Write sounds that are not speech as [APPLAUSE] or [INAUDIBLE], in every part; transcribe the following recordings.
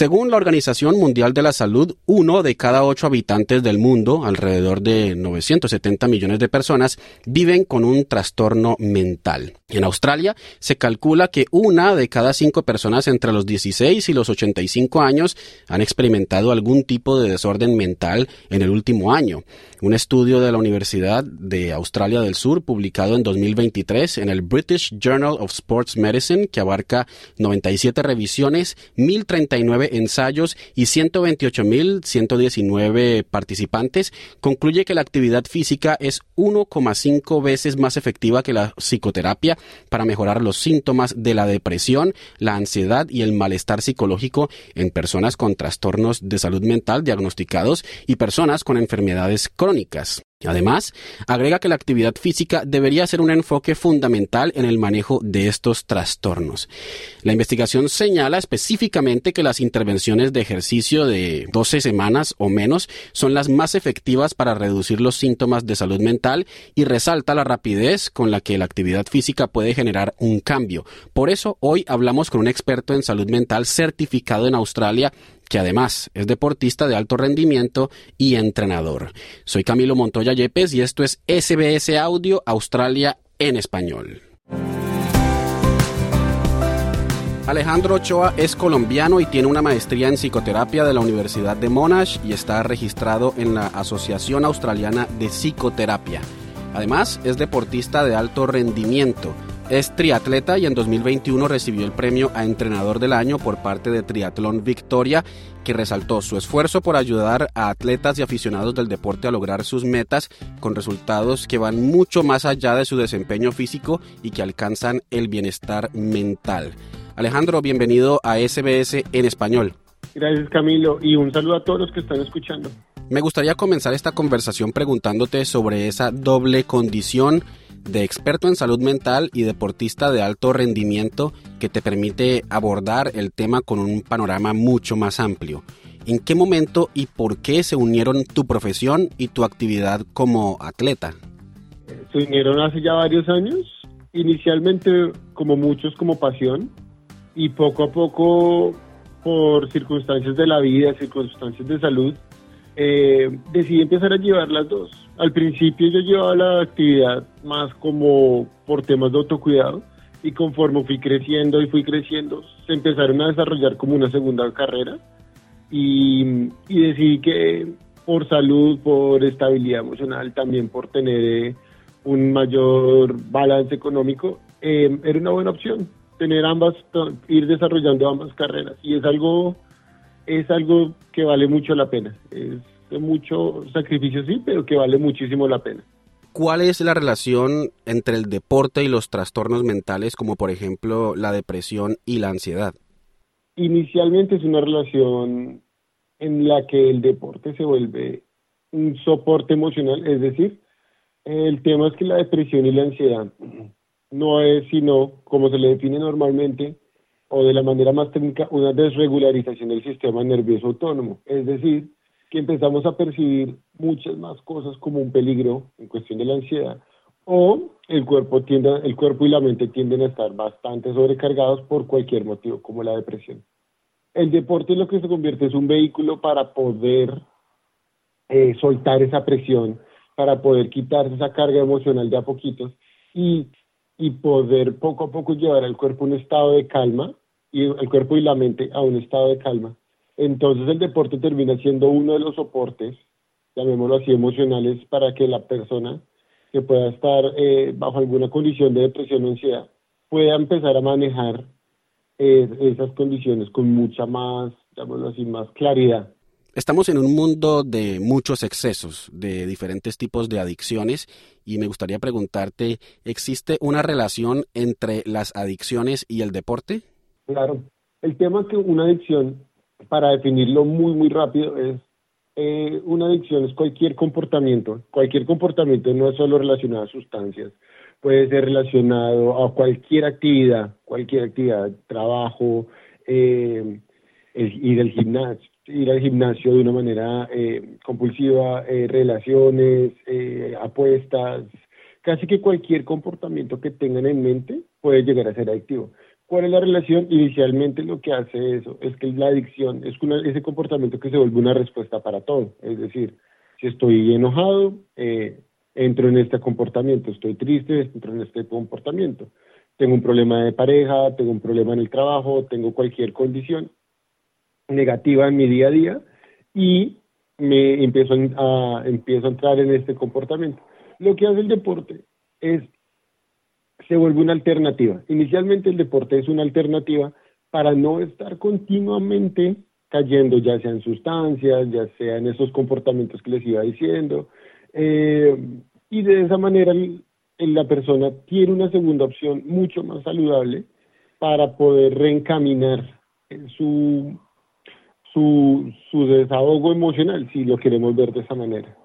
Según la Organización Mundial de la Salud, uno de cada ocho habitantes del mundo, alrededor de 970 millones de personas, viven con un trastorno mental. En Australia se calcula que una de cada cinco personas entre los 16 y los 85 años han experimentado algún tipo de desorden mental en el último año. Un estudio de la Universidad de Australia del Sur, publicado en 2023 en el British Journal of Sports Medicine, que abarca 97 revisiones, 1039 ensayos y 128.119 participantes, concluye que la actividad física es 1,5 veces más efectiva que la psicoterapia para mejorar los síntomas de la depresión, la ansiedad y el malestar psicológico en personas con trastornos de salud mental diagnosticados y personas con enfermedades crónicas. Además, agrega que la actividad física debería ser un enfoque fundamental en el manejo de estos trastornos. La investigación señala específicamente que las intervenciones de ejercicio de 12 semanas o menos son las más efectivas para reducir los síntomas de salud mental y resalta la rapidez con la que la actividad física puede generar un cambio. Por eso, hoy hablamos con un experto en salud mental certificado en Australia que además es deportista de alto rendimiento y entrenador. Soy Camilo Montoya Yepes y esto es SBS Audio Australia en español. Alejandro Ochoa es colombiano y tiene una maestría en psicoterapia de la Universidad de Monash y está registrado en la Asociación Australiana de Psicoterapia. Además, es deportista de alto rendimiento es triatleta y en 2021 recibió el premio a Entrenador del Año por parte de Triatlón Victoria, que resaltó su esfuerzo por ayudar a atletas y aficionados del deporte a lograr sus metas con resultados que van mucho más allá de su desempeño físico y que alcanzan el bienestar mental. Alejandro, bienvenido a SBS en español. Gracias Camilo y un saludo a todos los que están escuchando. Me gustaría comenzar esta conversación preguntándote sobre esa doble condición de experto en salud mental y deportista de alto rendimiento que te permite abordar el tema con un panorama mucho más amplio. ¿En qué momento y por qué se unieron tu profesión y tu actividad como atleta? Se unieron hace ya varios años, inicialmente como muchos como pasión y poco a poco por circunstancias de la vida, circunstancias de salud, eh, decidí empezar a llevar las dos. Al principio yo llevaba la actividad más como por temas de autocuidado y conforme fui creciendo y fui creciendo, se empezaron a desarrollar como una segunda carrera y, decidí que por salud, por estabilidad emocional, también por tener eh, un mayor balance económico, eh, era una buena opción tener ambas, ir desarrollando ambas carreras y es algo es algo que vale mucho la pena. Mucho sacrificio, sí, pero que vale muchísimo la pena. ¿Cuál es la relación entre el deporte y los trastornos mentales, como por ejemplo la depresión y la ansiedad? Inicialmente es una relación en la que el deporte se vuelve un soporte emocional, es decir, el tema es que la depresión y la ansiedad no es sino, como se le define normalmente, o de la manera más técnica, una desregularización del sistema nervioso autónomo. Es decir, que empezamos a percibir muchas más cosas como un peligro en cuestión de la ansiedad, o el cuerpo, tiende, el cuerpo y la mente tienden a estar bastante sobrecargados por cualquier motivo, como la depresión. El deporte lo que se convierte es un vehículo para poder eh, soltar esa presión, para poder quitarse esa carga emocional de a poquitos y, y poder poco a poco llevar al cuerpo a un estado de calma y el cuerpo y la mente a un estado de calma. Entonces el deporte termina siendo uno de los soportes, llamémoslo así, emocionales para que la persona que pueda estar eh, bajo alguna condición de depresión o ansiedad pueda empezar a manejar eh, esas condiciones con mucha más, llamémoslo así, más claridad. Estamos en un mundo de muchos excesos, de diferentes tipos de adicciones, y me gustaría preguntarte, ¿existe una relación entre las adicciones y el deporte? Claro. El tema es que una adicción, para definirlo muy, muy rápido, es eh, una adicción es cualquier comportamiento. Cualquier comportamiento no es solo relacionado a sustancias, puede ser relacionado a cualquier actividad, cualquier actividad, trabajo, eh, ir al gimnasio, ir al gimnasio de una manera eh, compulsiva, eh, relaciones, eh, apuestas, casi que cualquier comportamiento que tengan en mente puede llegar a ser adictivo. ¿Cuál es la relación? Inicialmente lo que hace eso es que la adicción es ese comportamiento que se vuelve una respuesta para todo. Es decir, si estoy enojado, entro en este comportamiento, estoy triste, entro en este comportamiento. Tengo un problema de pareja, tengo un problema en el trabajo, tengo cualquier condición, negativa en mi día a día y me empiezo a, empiezo a entrar en este comportamiento. Lo que hace el deporte es, se vuelve una alternativa. Inicialmente el deporte es una alternativa para no estar continuamente cayendo, ya sea en sustancias, ya sea en esos comportamientos que les iba diciendo. Eh, y de esa manera la persona tiene una segunda opción mucho más saludable para poder reencaminar su su, su desahogo emocional, si lo queremos ver de esa manera.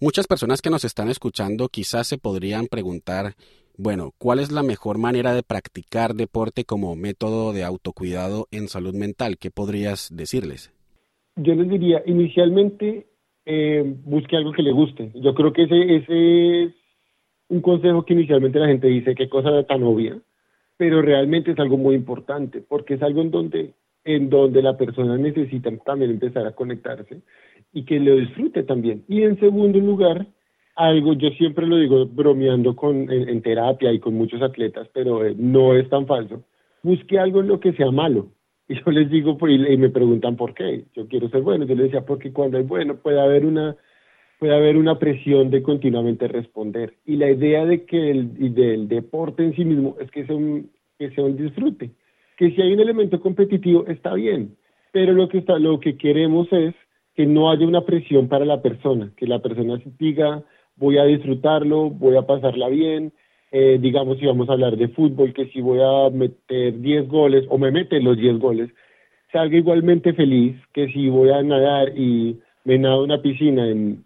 Muchas personas que nos están escuchando quizás se podrían preguntar, bueno, ¿cuál es la mejor manera de practicar deporte como método de autocuidado en salud mental? ¿Qué podrías decirles? Yo les diría, inicialmente, eh, busque algo que le guste. Yo creo que ese, ese es un consejo que inicialmente la gente dice, qué cosa tan obvia, pero realmente es algo muy importante, porque es algo en donde en donde la persona necesita también empezar a conectarse y que lo disfrute también. Y en segundo lugar, algo, yo siempre lo digo bromeando con, en, terapia y con muchos atletas, pero eh, no es tan falso, busque algo en lo que sea malo. [LAUGHS] Y yo les digo, pues, y me preguntan por qué, yo quiero ser bueno, yo les decía, porque cuando hay bueno puede haber una puede haber una presión de continuamente responder. Y la idea de que el, del deporte en sí mismo es que sea un, que sea un disfrute. Que si hay un elemento competitivo está bien, pero lo que está, lo que queremos es que no haya una presión para la persona, que la persona diga voy a disfrutarlo, voy a pasarla bien, eh, digamos si vamos a hablar de fútbol, que si voy a meter 10 goles o me meten los 10 goles, salga igualmente feliz que si voy a nadar y me nado una piscina en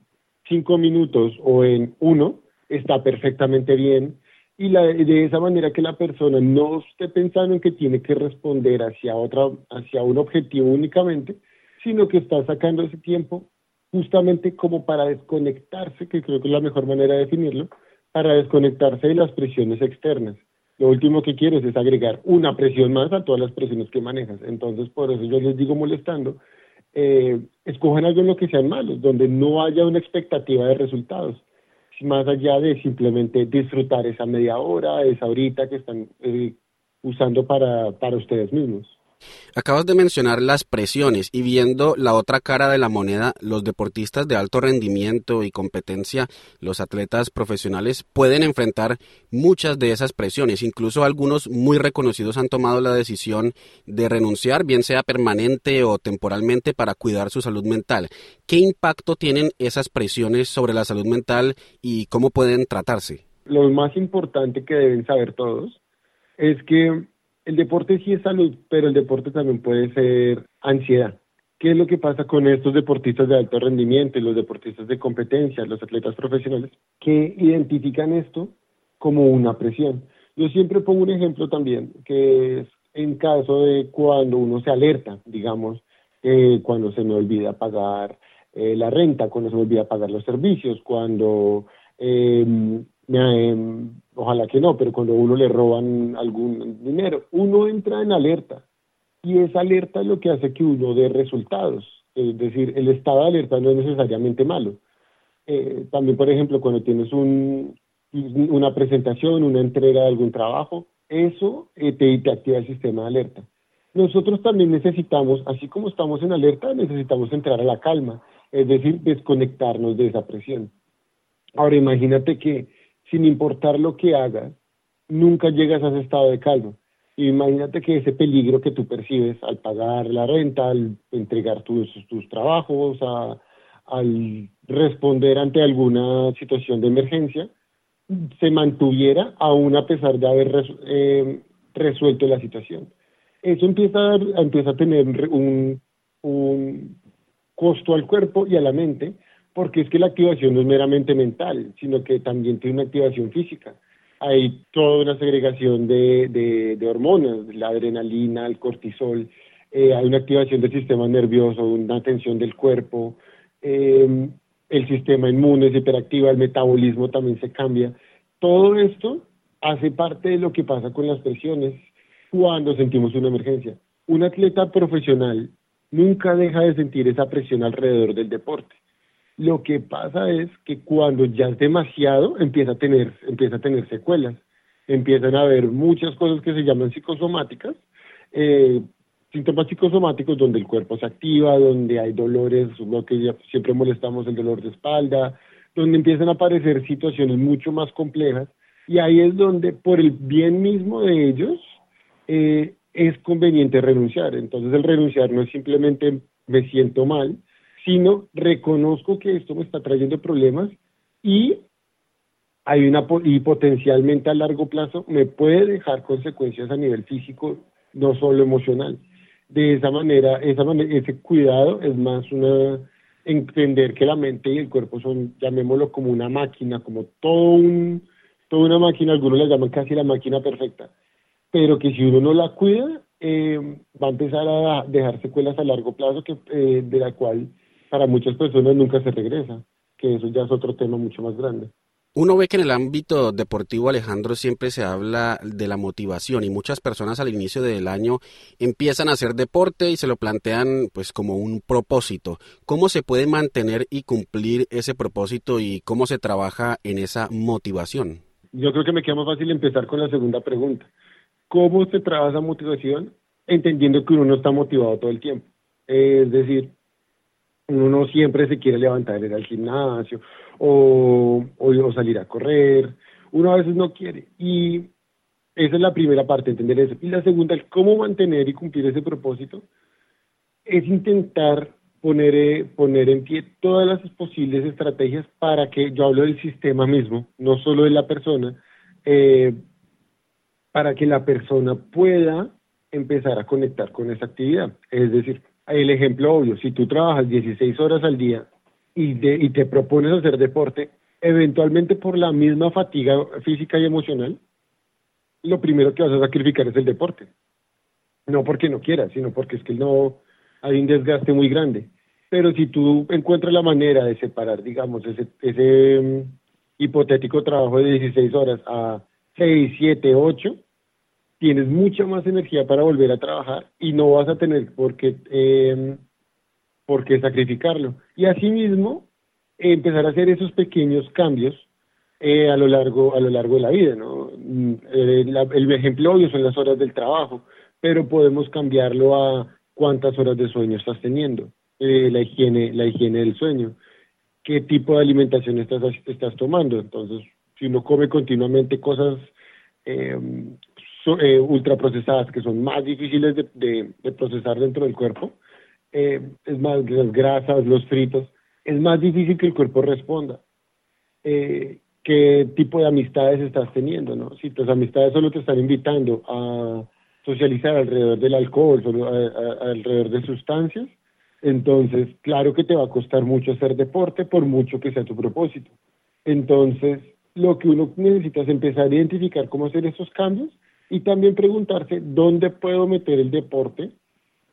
5 minutos o en uno, está perfectamente bien. Y la, de esa manera que la persona no esté pensando en que tiene que responder hacia otra, hacia un objetivo únicamente, sino que está sacando ese tiempo justamente como para desconectarse, que creo que es la mejor manera de definirlo, para desconectarse de las presiones externas. Lo último que quieres es agregar una presión más a todas las presiones que manejas. Entonces, por eso yo les digo molestando, eh, escojan algo en lo que sean malos, donde no haya una expectativa de resultados más allá de simplemente disfrutar esa media hora, esa horita que están eh, usando para, para ustedes mismos. Acabas de mencionar las presiones y viendo la otra cara de la moneda, los deportistas de alto rendimiento y competencia, los atletas profesionales pueden enfrentar muchas de esas presiones. Incluso algunos muy reconocidos han tomado la decisión de renunciar, bien sea permanente o temporalmente, para cuidar su salud mental. ¿Qué impacto tienen esas presiones sobre la salud mental y cómo pueden tratarse? Lo más importante que deben saber todos es que el deporte sí es salud, pero el deporte también puede ser ansiedad. ¿Qué es lo que pasa con estos deportistas de alto rendimiento y los deportistas de competencia, los atletas profesionales, que identifican esto como una presión? Yo siempre pongo un ejemplo también, que es en caso de cuando uno se alerta, digamos, eh, cuando se me olvida pagar eh, la renta, cuando se me olvida pagar los servicios, cuando eh, me, ojalá que no, pero cuando a uno le roban algún dinero, uno entra en alerta y esa alerta es lo que hace que uno dé resultados. Es decir, el estado de alerta no es necesariamente malo. Eh, también, por ejemplo, cuando tienes un, una presentación, una entrega de algún trabajo, eso eh, te, te activa el sistema de alerta. Nosotros también necesitamos, así como estamos en alerta, necesitamos entrar a la calma, es decir, desconectarnos de esa presión. Ahora imagínate que sin importar lo que hagas, nunca llegas a ese estado de calma. Imagínate que ese peligro que tú percibes al pagar la renta, al entregar tus, tus trabajos, al responder ante alguna situación de emergencia, se mantuviera aún a pesar de haber eh, resuelto la situación. Eso empieza a, empieza a tener un, un costo al cuerpo y a la mente porque es que la activación no es meramente mental, sino que también tiene una activación física. Hay toda una segregación de, de, hormonas, la adrenalina, el cortisol, eh, hay una activación del sistema nervioso, una tensión del cuerpo, em, el sistema inmune se hiperactiva, el metabolismo también se cambia. Todo esto hace parte de lo que pasa con las presiones cuando sentimos una emergencia. Un atleta profesional nunca deja de sentir esa presión alrededor del deporte. Lo que pasa es que cuando ya es demasiado, empieza a tener, empieza a tener secuelas. Empiezan a haber muchas cosas que se llaman psicosomáticas, eh, síntomas psicosomáticos donde el cuerpo se activa, donde hay dolores, lo que ya siempre molestamos, el dolor de espalda, donde empiezan a aparecer situaciones mucho más complejas y ahí es donde por el bien mismo de ellos eh, es conveniente renunciar. Entonces el renunciar no es simplemente me siento mal, sino reconozco que esto me está trayendo problemas y hay una y potencialmente a largo plazo me puede dejar consecuencias a nivel físico, no solo emocional. De esa manera, esa ese cuidado es más una entender que la mente y el cuerpo son, llamémoslo como una máquina, como todo un, toda una máquina, algunos la llaman casi la máquina perfecta pero que si uno no la cuida, eh, va a empezar a dejar secuelas a largo plazo que, eh, de la cual para muchas personas nunca se regresa, que eso ya es otro tema mucho más grande. Uno ve que en el ámbito deportivo, Alejandro, siempre se habla de la motivación y muchas personas al inicio del año empiezan a hacer deporte y se lo plantean pues como un propósito. ¿Cómo se puede mantener y cumplir ese propósito y cómo se trabaja en esa motivación? Yo creo que me queda más fácil empezar con la segunda pregunta. ¿Cómo se trabaja esa motivación? Entendiendo que uno no está motivado todo el tiempo. Es decir, uno no siempre se quiere levantar, ir al gimnasio o, o, salir a correr. Uno a veces no quiere. Y esa es la primera parte, entender eso. Y la segunda, el cómo mantener y cumplir ese propósito, es intentar poner, eh, poner en pie todas las posibles estrategias para que, yo hablo del sistema mismo, no solo de la persona, eh, para que la persona pueda empezar a conectar con esa actividad. Es decir, el ejemplo obvio, si tú trabajas 16 horas al día y, y te propones hacer deporte, eventualmente por la misma fatiga física y emocional, lo primero que vas a sacrificar es el deporte. No porque no quieras, sino porque es que no hay un desgaste muy grande. Pero si tú encuentras la manera de separar, digamos, ese, ese mm, hipotético trabajo de 16 horas a 6, 7, 8, tienes mucha más energía para volver a trabajar y no vas a tener eh, por qué sacrificarlo. Y asimismo, empezar a hacer esos pequeños cambios eh, a lo largo a lo largo de la vida, ¿no? Mm, eh, el ejemplo obvio son las horas del trabajo, pero podemos cambiarlo a cuántas horas de sueño estás teniendo, eh, la higiene la higiene del sueño, qué tipo de alimentación estás estás tomando. Entonces, si uno come continuamente cosas eh, eh, ultraprocesadas que son más difíciles de, procesar dentro del cuerpo, eh, es más, las grasas, los fritos, es más difícil que el cuerpo responda. Eh, ¿Qué tipo de amistades estás teniendo? ¿no? Si tus amistades solo te están invitando a socializar alrededor del alcohol, solo alrededor de sustancias, entonces claro que te va a costar mucho hacer deporte por mucho que sea tu propósito. Entonces, lo que uno necesita es empezar a identificar cómo hacer esos cambios y también preguntarse dónde puedo meter el deporte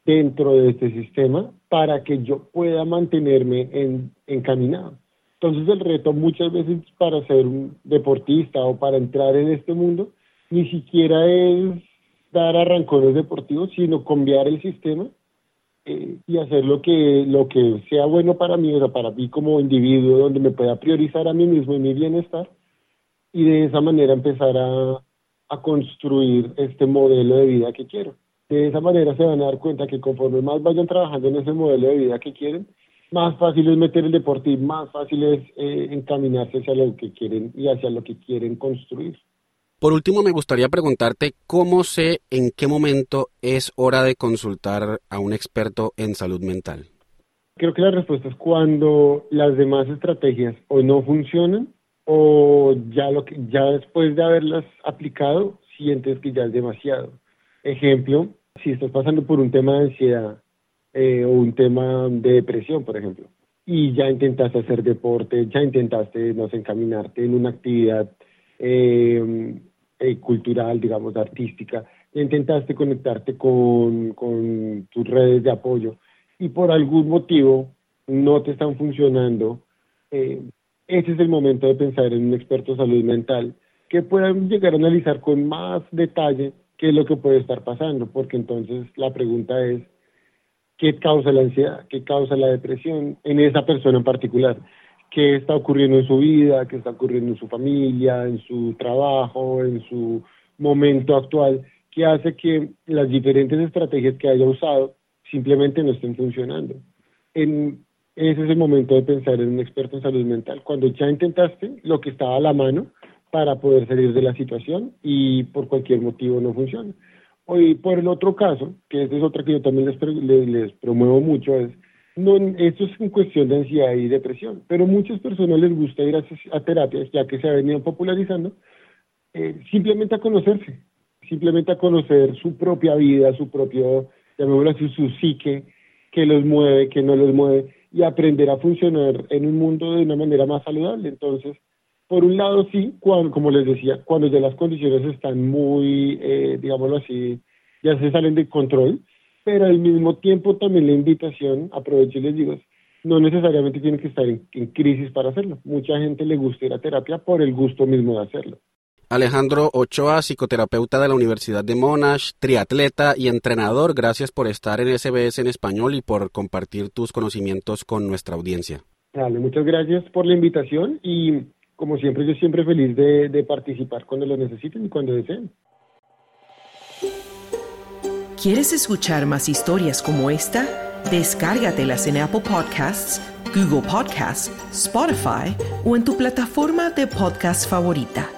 dentro de este sistema para que yo pueda mantenerme en, encaminado. Entonces el reto muchas veces para ser un deportista o para entrar en este mundo ni siquiera es dar arrancones deportivos, sino cambiar el sistema eh, y hacer lo que, lo que sea bueno para mí, o sea, para mí como individuo, donde me pueda priorizar a mí mismo y mi bienestar, y de esa manera empezar a, a construir este modelo de vida que quiero. De esa manera se van a dar cuenta que conforme más vayan trabajando en ese modelo de vida que quieren, más fácil es meter el deporte y más fácil es eh, encaminarse hacia lo que quieren y hacia lo que quieren construir. Por último, me gustaría preguntarte cómo sé en qué momento es hora de consultar a un experto en salud mental. Creo que la respuesta es cuando las demás estrategias o no funcionan o ya lo que ya después de haberlas aplicado sientes que ya es demasiado. Ejemplo, si estás pasando por un tema de ansiedad eh, o un tema de depresión, por ejemplo, y ya intentaste hacer deporte, ya intentaste, no encaminarte en una actividad eh, eh, cultural, digamos, artística, ya intentaste conectarte con, tus redes de apoyo y por algún motivo no te están funcionando, eh, ese es el momento de pensar en un experto de salud mental que pueda llegar a analizar con más detalle qué es lo que puede estar pasando, porque entonces la pregunta es, ¿qué causa la ansiedad? ¿Qué causa la depresión en esa persona en particular? ¿Qué está ocurriendo en su vida? ¿Qué está ocurriendo en su familia, en su trabajo, en su momento actual? que hace que las diferentes estrategias que haya usado simplemente no estén funcionando. En, ese es el momento de pensar en un experto en salud mental. Cuando ya intentaste lo que estaba a la mano, para poder salir de la situación y por cualquier motivo no funciona. Hoy, por el otro caso, que esta es otra que yo también les, les, promuevo mucho, es, no, esto es en cuestión de ansiedad y depresión, pero muchas personas les gusta ir a, terapias, ya que se ha venido popularizando, eh, simplemente a conocerse, simplemente a conocer su propia vida, su propio, llamémoslo así, su psique, que los mueve, que no los mueve, y aprender a funcionar en un mundo de una manera más saludable. Entonces, por un lado, sí, cuando, como les decía, cuando ya las condiciones están muy, eh, digámoslo así, ya se salen de control, pero al mismo tiempo también la invitación, aprovecho y les digo, no necesariamente tienen que estar en, en crisis para hacerlo. Mucha gente le gusta ir a terapia por el gusto mismo de hacerlo. Alejandro Ochoa, psicoterapeuta de la Universidad de Monash, triatleta y entrenador, gracias por estar en SBS en español y por compartir tus conocimientos con nuestra audiencia. Dale, muchas gracias por la invitación y como siempre, yo siempre feliz de, de participar cuando lo necesiten y cuando deseen. ¿Quieres escuchar más historias como esta? Descárgatelas en Apple Podcasts, Google Podcasts, Spotify o en tu plataforma de podcast favorita.